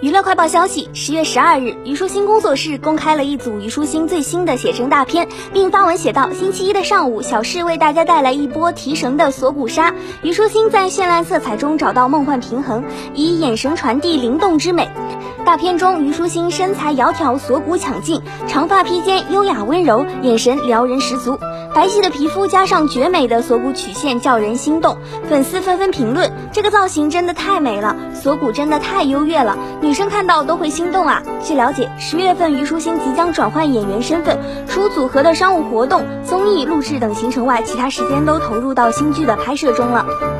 娱乐快报消息：十月十二日，虞书欣工作室公开了一组虞书欣最新的写真大片，并发文写道：“星期一的上午，小视为大家带来一波提神的锁骨杀。虞书欣在绚烂色彩中找到梦幻平衡，以眼神传递灵动之美。大片中，虞书欣身材窈窕，锁骨抢镜，长发披肩，优雅温柔，眼神撩人十足。白皙的皮肤加上绝美的锁骨曲线，叫人心动。粉丝纷纷评论：这个造型真的太美了，锁骨真的太优越了。”女生看到都会心动啊！据了解，十月份虞书欣即将转换演员身份，除组合的商务活动、综艺录制等行程外，其他时间都投入到新剧的拍摄中了。